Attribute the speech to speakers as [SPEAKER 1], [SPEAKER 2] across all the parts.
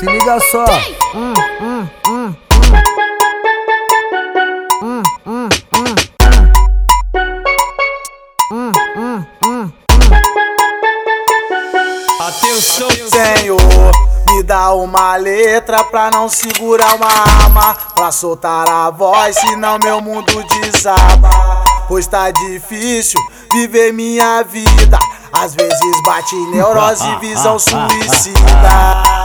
[SPEAKER 1] Se liga só. Hum, hum, hum, hum. Hum, hum, hum, hum.
[SPEAKER 2] Atenção,
[SPEAKER 3] Senhor, me dá uma letra pra não segurar uma arma, pra soltar a voz, senão meu mundo desaba. Pois tá difícil viver minha vida, às vezes bate neurose e visão suicida.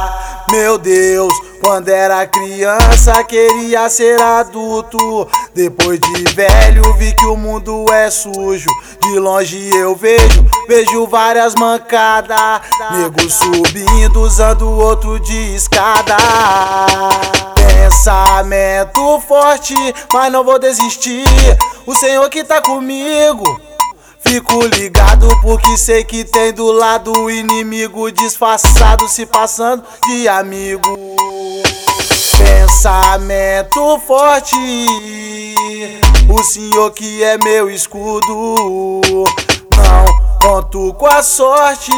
[SPEAKER 3] Meu Deus, quando era criança queria ser adulto. Depois de velho vi que o mundo é sujo. De longe eu vejo, vejo várias mancadas. Nego subindo, usando outro de escada. Pensamento forte, mas não vou desistir. O Senhor que tá comigo. Fico ligado porque sei que tem do lado inimigo disfarçado se passando de amigo. Pensamento forte, o Senhor que é meu escudo. Não conto com a sorte,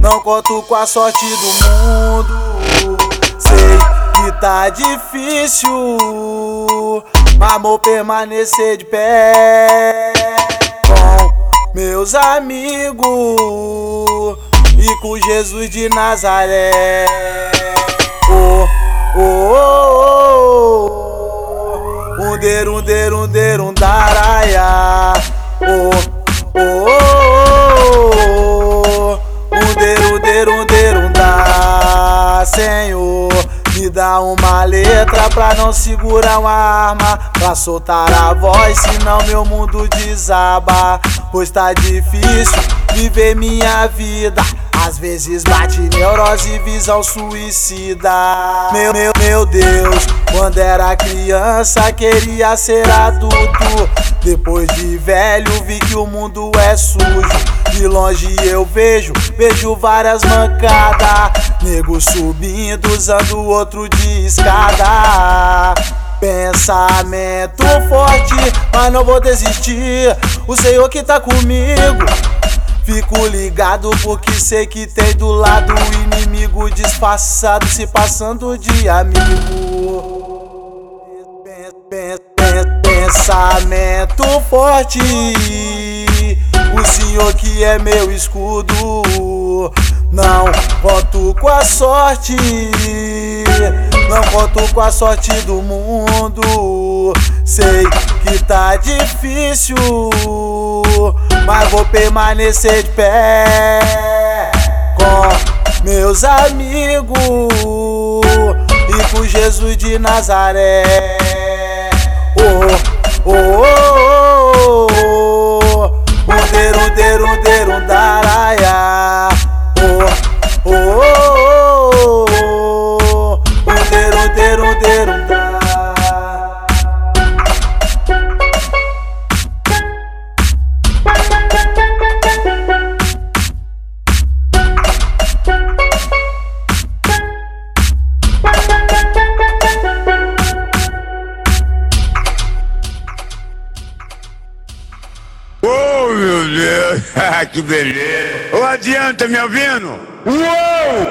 [SPEAKER 3] não conto com a sorte do mundo. Sei tá difícil, vou permanecer de pé com meus amigos e com Jesus de Nazaré. Oh, oh, oh, oh. Um der, um der, um der, um daraia. Me dá uma letra pra não segurar uma arma, pra soltar a voz, senão meu mundo desaba. Pois tá difícil viver minha vida. Às vezes bate neurose e visão suicida. Meu, meu, meu Deus, quando era criança queria ser adulto. Depois de velho vi que o mundo é sujo. De longe eu vejo, vejo várias mancadas. Nego subindo, usando outro de escada. Pensamento forte, mas não vou desistir. O Senhor que tá comigo. Fico ligado porque sei que tem do lado o inimigo disfarçado se passando de amigo. Pen- pen- Pensamento forte, o Senhor que é meu escudo. Não conto com a sorte, não conto com a sorte do mundo. Sei que tá difícil, mas vou permanecer de pé com meus amigos e com Jesus de Nazaré.
[SPEAKER 4] Que beleza. Ô, adianta, me ouvindo? Uou!